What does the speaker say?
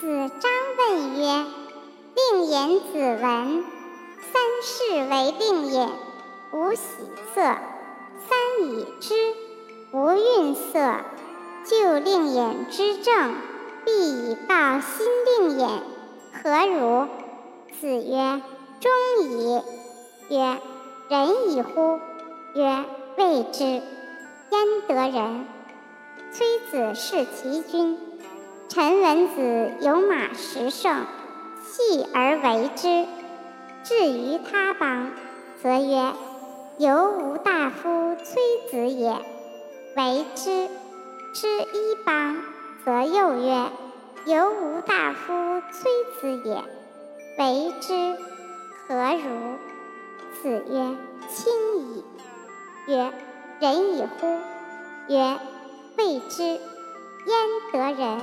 子张问曰：“令尹子闻，三世为令颜，无喜色；三已之，无愠色。就令尹之政，必以告新令尹，何如？”子曰：“忠矣。”曰：“仁矣乎？”曰：“未之，焉得仁？”崔子是其君。臣闻子有马十乘，弃而为之。至于他邦，则曰：“犹吾大夫崔子也，为之。”之一邦，则又曰：“犹吾大夫崔子也，为之。”何如？子曰：“亲矣。”曰：“仁矣乎？”曰：“未之，焉得仁？”